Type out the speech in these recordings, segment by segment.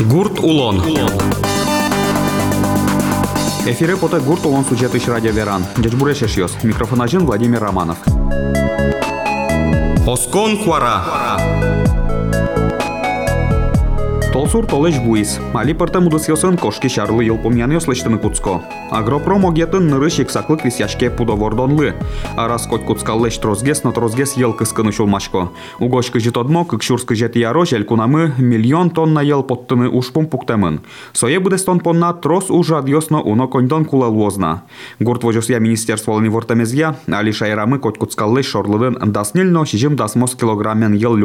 Гурт Улон. Эфире поте Гурт Улон сюжетыш радио Веран. Дежбуреш ешьёс. Микрофон один Владимир Романов. Оскон Куара. Алсур Толеш Буис, Мали Парта Мудосилсен, Кошки Шарлы Йолпумьяны Ослыштыны Куцко. Агропром Огетын Ныры Шексаклык Висяшке Пудовор Донлы. Арас Коть Куцкал Леш Трозгес, Но Трозгес Ел Кыскыны Шулмашко. У Гошка Житодмо, Кыкшурска Жет Яро, Желькунамы, Миллион Тонна Ел Поттыны Ушпум Пуктемын. Сое Будестон Понна Трос Ужа Дьосно Уно Коньдон Кула Луозна. Гурт Вожос Я Министерство Лани Вортамезья, Алиша Ирамы Коть Куцкал Леш Шорлыдын Дасмельно, Шижим Дасмос Килограммен Ел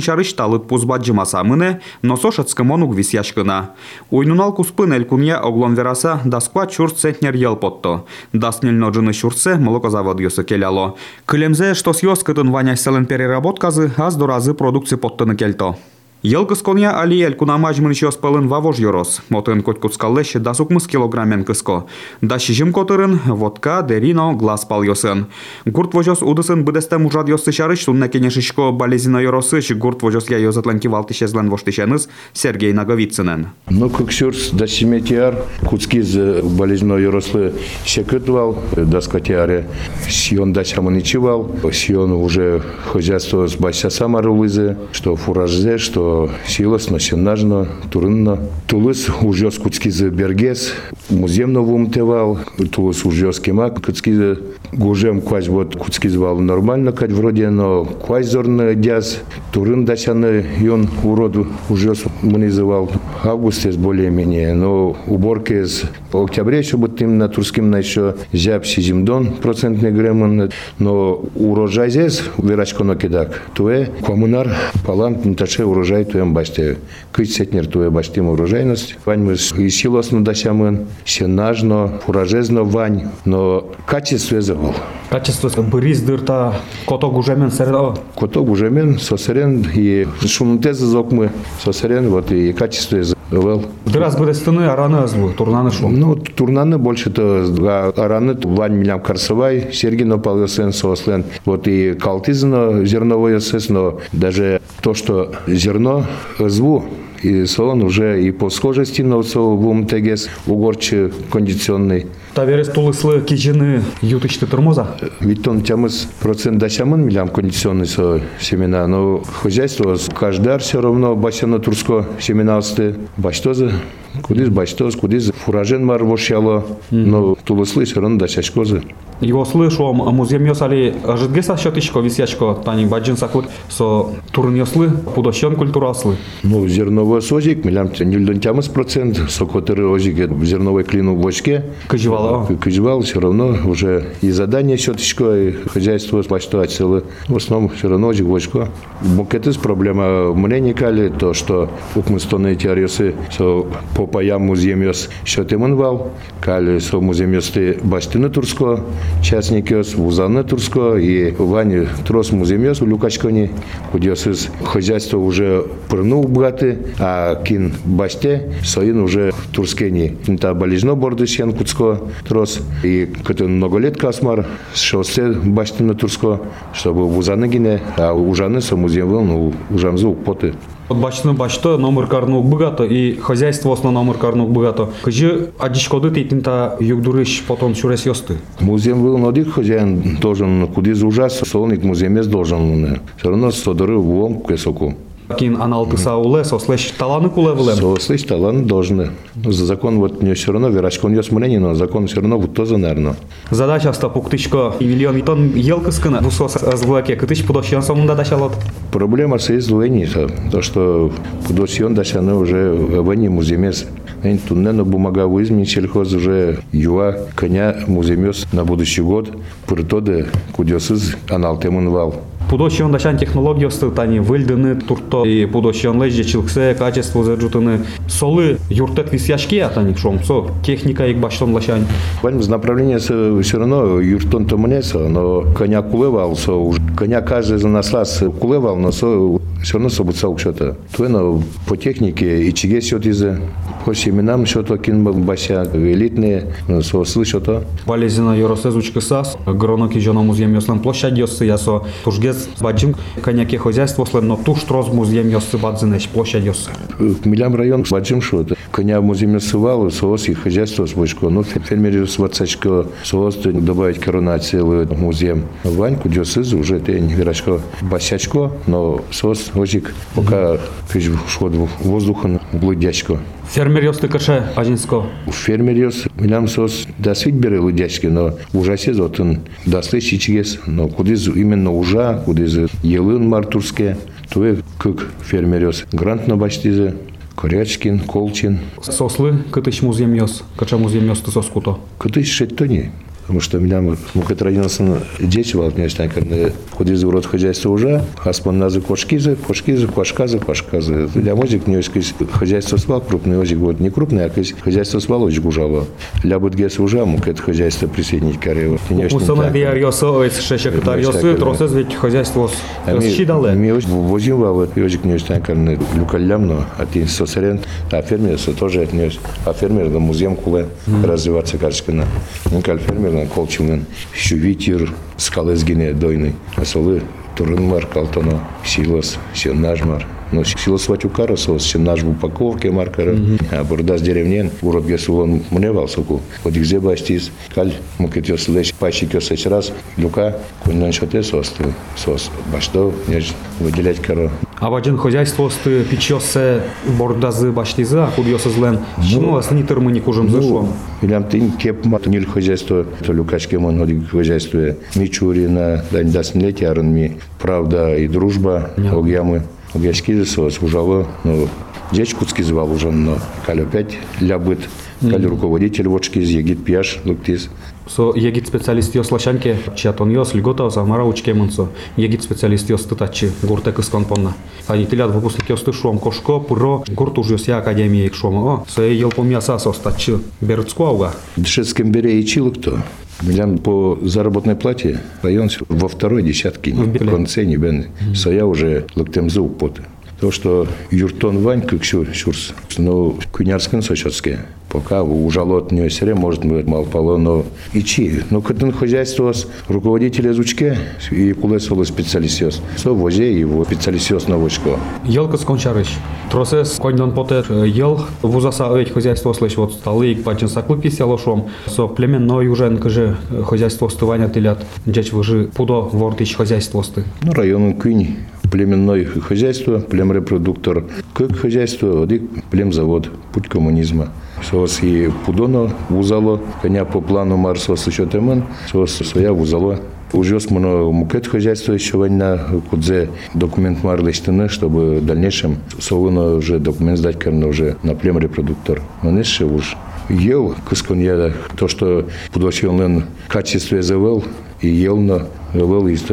Шарыш Талып Пузбаджима мыне, но сошацкы монук висяшкына. Уйнунал куспын элькунья оглон вераса дасква чурт центнер ел потто. Даснил ноджины чуртсе молокозавод йосы келяло. Кылемзе, что с ваня селен переработказы, аз до разы продукции поттыны кельто. Йылгыс коня али эль кунамаж мынчос пылын вавож йорос. Мотын кот куцкаллеш да сукмыс килограммен кыско. Да шижим котырын водка дерино глаз пал йосын. Гурт вожос удысын быдесте мужад йосы шарыш тунна кенешишко болезина йоросыш гурт вожос я йозатлан кивалты шезлен воштышеныз Сергей Наговицынен. Ну, как сюрс да семетиар, куцкиз болезно йорослы шекытвал, да скотиаре, сион да шаманичивал, сион уже хозяйство с бася самарулызы, что фуражзе, что силосно, сенажно, турынно. Тулыс ужёс куцкизы бергес, муземно вумтевал, тулыс ужёс кемак, куцкизы гужем квась вот куцкизы вал нормально, кать вроде, но квась зорно дяз, турын дачаны, он уроду ужёс munizывал. Август есть более-менее, но уборка из октября еще будет именно турским на еще зяб сизимдон процентный гремон, но урожай здесь, вирачко накидак, туе коммунар палант не таше урожай туем баште. Кыч сетнер туе баштим урожайность. Вань мы и силосно досямын, сенажно, фуражезно вань, но качество завал. Качество бриз дырта коток ужемен сердо. Коток ужемен, сосерен и шумтезы зокмы, сосерен, вот и качество завал. Дырас быдестыны араны азбу, турнаны шо. Ну, турнаны больше то араны вань милям карсовай, Сергей Нопалгасен, сослен. Вот и калтизно зерновое сес, но даже то, что зерно зву, и сон уже и по схожести на вум тегес угорче кондиционный. Таверес тулыслы кичины ютычты тормоза. Ведь он тямыз процент досямын милям кондиционный со семена, но хозяйство каждый все равно басяна турско семена асты. Баштозы, кудис баштоз, кудис фуражен мар бошяло, но тулыслы все равно досячкозы. Его слышу, музеем ёсали жидге са счетычко висячко, тани баджин саклык, со турн ёслы, пудощен культураслы. Ну, зерновой созик, милям нильдон тямыз процент, сокотыры озик зерновой клину в бочке. Кожевала. Кожевал все равно уже и задание счеточко, и хозяйство сплачивать целое. В основном все равно озик бочко. Букетыс проблема мне не кали, то, что ук мы стоны эти ариосы, со по счетым вал, кали со музеем ёс ты баштыны турско, частникес вузаны турско и вани трос муземес у люкачкони кудесыз хозяйство уже прыну бгаты а кин баште соин уже турскени та болезно борды сен куцко трос. И кыты много лет касмар шоссе башты на турско чтобы вузаны гине а ужаны со музеем ну ужамзу поты. От бачны бачты номер карнук богато и хозяйство основно номер карнук богато. Кыжы адишкоды тейтин та югдурыш потом чурес ёсты. Музеем был нодик хозяин должен кудиз ужас, солник музеемес должен. Все равно содоры вон кесоку. Кин аналтыса уле, сослеш таланы куле влем. Сослеш таланы должны. Закон вот не все равно, верачкон ёс мнение, но закон все равно вот тоже, наверное. Задача ста пуктычко и миллион тонн ел кыскына. Вусос азглаке кытыч пудощен сомунда дашалот. Проблема с излуэни, то что пудощен дашаны уже вани муземес. Эн туннено бумага выизмен сельхоз уже юа коня муземес на будущий год. Пыртоды кудесыз аналтемын вал. Пудощен дашан технологиясы тани выльдыны турто и пудощен лежде чилксе качество заржутыны солы юртет висяшки атани шомсо техника их баштон лашань. Вань в направлении все равно юртон то мнеса, но коня кулевал, со коня каждый за нас раз кулевал, но со все событсал что-то. То на по технике и чиге счет из по семенам что-то кинбал бася элитные, ну, сослы что-то. Валезина Yorosezучка САС, гроноки жена музеем Йослен площадь Йосы Ясо, тужгез баджим коняки хозяйство слен, но туш троз музеем Йосы бадзинеш площадь Йосы. Милям район баджим что-то. Коня в муземе сывал, соос и хозяйство с бочко. Ну, фермеры с ватсачко, соос добавить коронации в музеем. Ваньку Йосыз уже тень верачко басячко, но соос ожик пока пиш шход воздуха блудячко. Фермер Йосты каше Ажинско. Фермер ёс, милям сос да свит бере лудячки, но ужасе зотын даслы чичгес, но кудыз именно ужа, кудыз елын мартурске, туе кык фермер ёс. Грант на баштизе, Корячкин, Колчин. Сослы кытыш музеем Йос, кача музеем Йосты соскуто. Кытыш шеттони. Потому что меня родился дети вал, конечно, когда ходит за урод хозяйство уже, хаспан назы кошкизы, кошкизы, кошказы, кошказы. Для мозик не есть хозяйство свал крупный, озик вот не крупный, а хозяйство свал очень гужало. Для будет гес уже мукет хозяйство присоединить кареву. Усана диар Йосо, ось шеще кытар Йосы, тросез ведь хозяйство считали. Ми возим вал, озик не есть, когда люкалям, но а ты сосерен, а фермер тоже отнес, а фермер на музеем куле развиваться, кажется, на фермер Ана колчумен шувитир скалезгине дойны. Асолы турынмар калтана силас сенажмар. Но Силос Ватюкара, сос, Сенаж в упаковке маркера, а Бурдас деревнен, урод Гесулон Мневал, соку, вот где бастис, каль, мукет ёслеш, пачик ёсеч раз, люка, куннан шоте сос, сос, башто, неж выделять коро. А баджин хозяйство сты печёсе бордазы баштизы, а худьёсызлен, чину асни тырмыни кужым зашом. Илям тин кеп мат нил хозяйство, то люкачке мон ходи хозяйство Мичурина, дань дасмлетия, арнми, правда и дружба, огьямы. Огяшки сос ужало, ну, дечь куцки звал уже, но каль опять лябыт, каль руководитель вочки из егит пьяш, луктис. Со егит специалист йос лашанке, чатон йос льгота за мара учке мунсо. Егит специалист йос тытачи, гурте кыскон понна. Они телят выпускник йос тышуам кошко, пуро, гурт уж йос я академия их шуама. О, со ел помня сасо стачи, берцку ауга. Дшецком бере и чило кто? Миллиан по заработной плате район во второй десятке, в конце не бен. Соя уже локтемзу поты. То, что юртон вань, как шурс, но кунярскин сочетские. Пока ужало от нее сере, может быть, мало пало, но и чи. Но когда хозяйство с руководителя зучке и кулесоло специалистиос. Со возе его специалистиос на вочко. Елка скончарыш. Тросес коньдан потер ел вузаса овeć хозяйство слышь вот сталы и пачен саклык висело шом. Со племенной уже нкаже хозяйство стывания тылят. Джеч выжи пудо вортич хозяйство сты. Ну, район Кюни племенное хозяйство, племрепродуктор, как хозяйство, племзавод, путь коммунизма. Сос и пудоно вузало, коня по плану Марсос еще темен, сос своя вузало. Уже смоно мукет хозяйство еще война, кудзе документ марлештины, чтобы в дальнейшем солоно уже документ сдать, конечно, уже на племрепродуктор. Но еще уж ел кыскон я то, что пудосилен качестве завел, и ел на вел из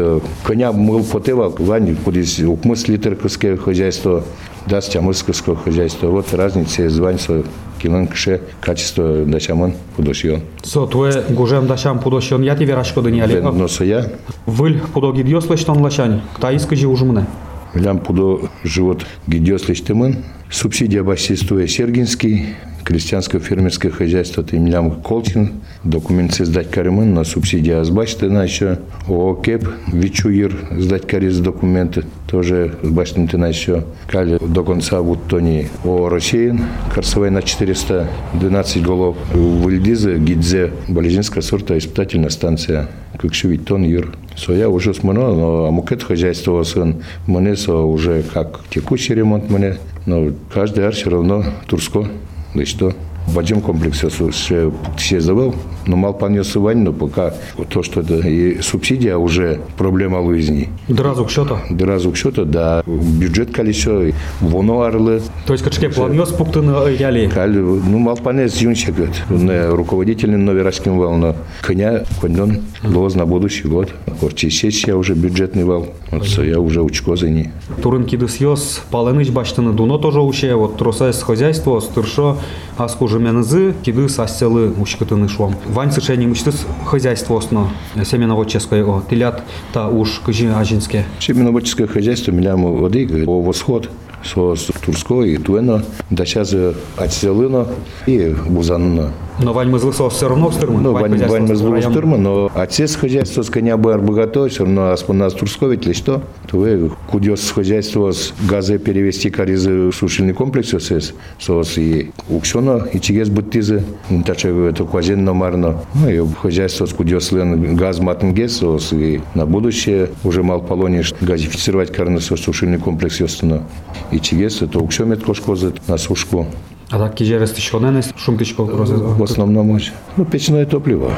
коня мыл потева вань кудис укмыс литр кыске хозяйство даст чамыское хозяйство вот разница звань со килон кеше качество дашаман пудошион. Со туе гужем дашам пудошион яти верашко дыняли. Вен носая. Выль пудоги дьёслыштан лашань. Ктайска же ужумне. Лям пудо живот гидёслыштымын. Субсидия башсистуя Сергинский крестьянско-фермерское хозяйство Тимлям Колчин, документ сдать каремын на субсидия сбачты на еще, ОКЕП, Вичуир сдать карез документы, тоже сбачты на еще, кали до конца вот тони о России, Корсовой на 412 голов, в Ильдизе, Гидзе, Болезинская сорта, испытательная станция, как шевить тон юр. Соя уже смоно, но амукет хозяйство сын, мне со уже как текущий ремонт мне, но каждый ар все равно Турско, да что. В один комплексе все завел, но мал понес но пока то, что это и субсидия уже проблема жизни. Дразук что-то. Дразук что-то, да, бюджет колесо, воно арлы, То есть качке план йос пуктыны яли. Ну, мал понес юнчик, не руководитель новерашкин вал, но коня, коньон, лоз на будущий год. Корчи сессия уже бюджетный вал, вот я уже учко за ней. Турын кидыс йос паленыч баштыны дуно тоже уще, вот тросес хозяйство, стыршо, аску жеменызы, кидыс аселы ушкытыны шуам. Вань сышени мучтыс хозяйство осно, семеновод ческое о, тилят та уж кыжи ажин Животноводческое. Животноводческое хозяйство милям воды, о восход, со Турско и Туэно, да сейчас Ацелыно и Бузанно. Но вань мызлысо все равно стырма. Ну, вань, вань мызлы стырма, но отец хозяйства с коня бы арбогато, все равно аспона с Турсковить ли что, то вы кудес хозяйство с газы перевести каризы сушильный комплекс сес, сос и уксено, и чигес буттизы, тача это квазен номарно. Ну, и хозяйство с кудес лен газ матнгес, сос, и на будущее уже мал полониш газифицировать карны сушильный комплекс. И чигес это уксемет кошкозы на сушку. А так кижерес тишко не шум тишко В основном, ну, печное топливо.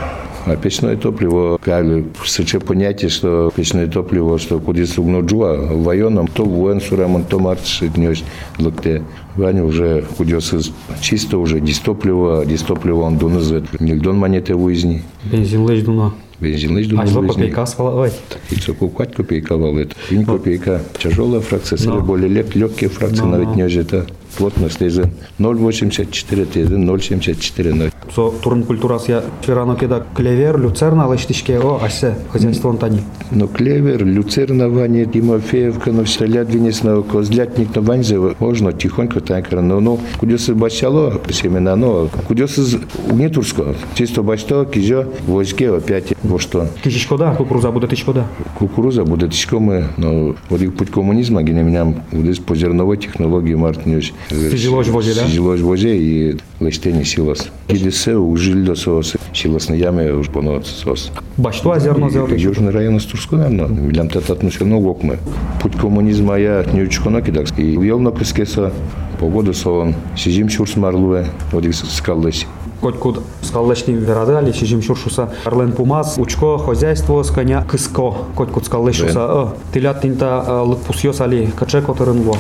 А печное топливо, как сыче понятие, что печное топливо, что куда сугно джуа, в военном, то воен сурамон, то маршит нёс лыкте. Ваня уже кудёс чисто уже дистопливо, дистопливо он дунызет, нельдон монеты уизни. Бензин лечь дуна. Бензин А дуна что уизни. копейка свала? Ой. И что купать копейка валит. Инь копейка. Тяжелая фракция, Но. более лег, легкие фракции, Но, навіть не это плотность тези 0,84 тези 0,74 0. Со турн культурас я вчера кеда клевер, люцерна, лечь тишке, о, асе, хозяйство он тани. Но клевер, люцерна ваня, Тимофеевка, но все лядвинец, но козлятник, но ванзе, можно тихонько так, но ну, кудесы бачало семена, но кудесы не турско, чисто бачто, кизё, войске опять, во что. Кишечко да, кукуруза будет тишко да. Кукуруза будет тишко мы, но вот их путь коммунизма, где меня вот по зерновой технологии мартнюсь. Сижилось в возе, да? Сижилось в возе и листение силос. Кидесе ужили до сос, силос на яме уж понот сос. Бачто а зерно тишко. Южный район с Турску, наверное. Вилям тет относено гокме. Путь коммунизма я не учконо кидакс. И елно кыскеса, погода сон, сижим шурс марлуе, их скаллась. Коть куд скаллешни верады, али шижим шуршуса. Арлен пумаз, учко, хозяйство, с коня кыско. Коть куд скаллешуса, о, тилят тинта лык пусьёс, али каче. Сижим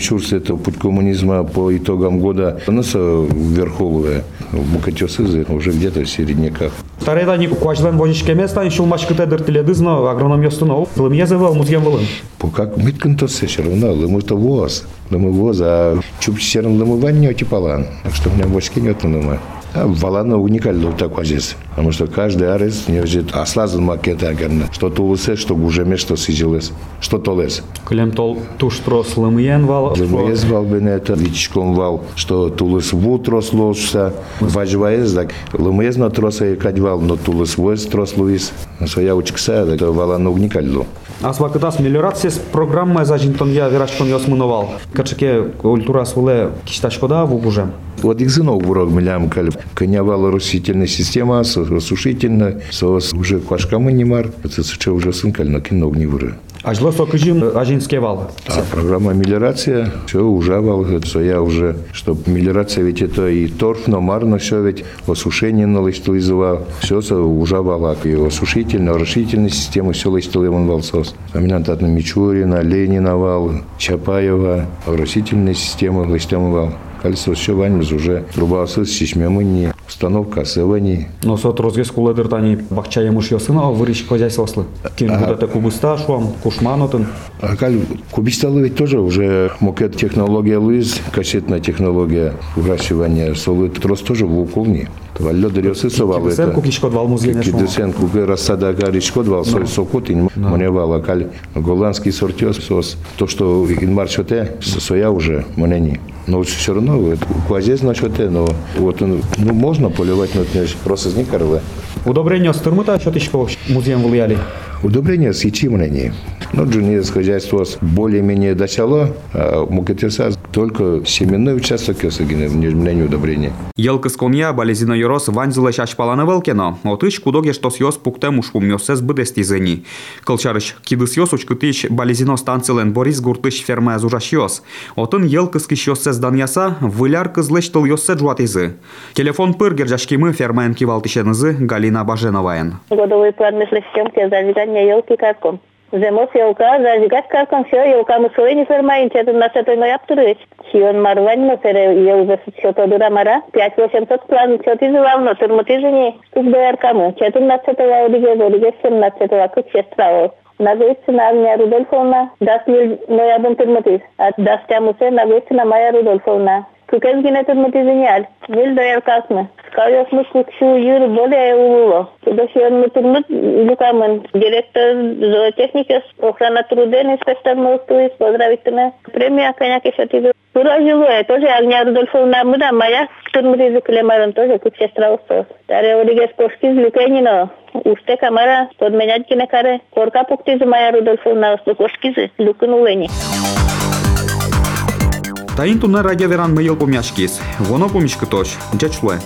шурс это путь коммунизма по итогам года. Нас верховые, букатесызы уже где-то в середняках. Тарайда ни куачлен божичке места, ишул машкыте дыртиледызно, агроном ёстыно, лым езевел, музген вылым. Как то все все равно, лымы то воз, лымы воз, а чуп серым лымы ванне палан. Так что у меня бочки нет на А Валана уникальный такой здесь. Потому что каждый арес не взят аслазан макет агерна. Что тулысе, что гужеме, что сижилес, что толес. Клем тол туш трос лым ен вал. Лымыез вал бен это, вичком вал, что тулыс ву трос лошса. Важваез, так лымыез на троса и кадьвал, но тулыс воез трос луис. Своя учкса, это валана уникальный. Аз вакытас мелиорация с программа за жинтон я верашкон ёсмыновал. Качеке культура свуле кишташкода вугужем. Вот их зынок бурок милям каль конявала растительная система, сушительная, сос уже квашкамы не мар, это уже сын каль на кино не выры. Ажло сокыжим ажинске вал. А программа мелиорация, все уже вал, что я уже, что мелиорация ведь это и торф, но марно все ведь осушение на листилизовал, все уже вал, и осушительная, орошительная система, все листилизовал вал сос. А меня татна Мичурина, Ленина вал, Чапаева, оросительная система листилизовал. Кольцо все ваньмыз уже трубасы с чешмемыни, установка сывани. Но сот розгес куледыр тани бакча емуш ёсына, вырыш хозяйствослы. Кин будете кубыста шуам, кушманотын. А каль кубисталы ведь тоже уже мокет технология Луиз, кассетная технология выращивания солы трос тоже в уколни. Совал Кидесен это. кукишкот вал музгене шуам. Кидесен куке рассада гаричкот вал соль сокот ин мне вал каль голландский сортёс сос. То, что инмар чоте, соя уже мнение. Но все равно вот, квазез на чоте, но вот он, ну можно поливать, но это просто зникарлы. Удобрение стырмыта чотишко музеем влияли. Удобрение с ячи мнение. Но джунец хозяйство с более-менее начало, а мукетеса только семенной участок ёсагины в мнению удобрения. Елкыс конья балезино йорос ванзылы шашпаланы велкено, отыш кудоге штос йос пуктем ушпум йосес быдести зени. Кылчарыш кидыс йос учкытыш балезино станцилен Борис гуртыш ферма зужаш йос. Отын елкыс киш йосес даняса, выляр кызлыш тыл йосе джуатизы. Телефон пыр гержашкимы фермаен кивалтишенызы Галина Баженоваен. годовой план межлесъемки зажигания елки карком. Зимос елка, зажигать карком все, елка мы свои не фермаем, это на это но я птурыч. Сион марвань, но тере ел за все то дура мара, пять восемьсот план, все ты звал, но турмути жени, тут до яркаму, четыр на это я удиге, удиге семь на это я куч сестра Навестина Агния Рудольфовна, даст мил ноябрь турмути, а даст тямусе навестина Майя Рудольфовна. Кукез гинетен мотизенял. Вил да яркасны. Скажешь мы кукшу юр более улуло. Туда сион мутурмут люкамын. Директор зоотехники охрана труда инспектор Мостуис. Поздравительная премия, конечно, еще тебе. Тура живое, тоже Агния Рудольфовна Муда, моя турмуриzu клемарон тоже кук сестра устос. Таре оригес кошкиз люкенино. Usted cámara, подменять кинекаре. Корка пуктизу моя Рудольфовна, усту кошкизы, люкын улени. Таин туна радиоверан мыйыл помяшкис. Воно помишкы тош. Джачле.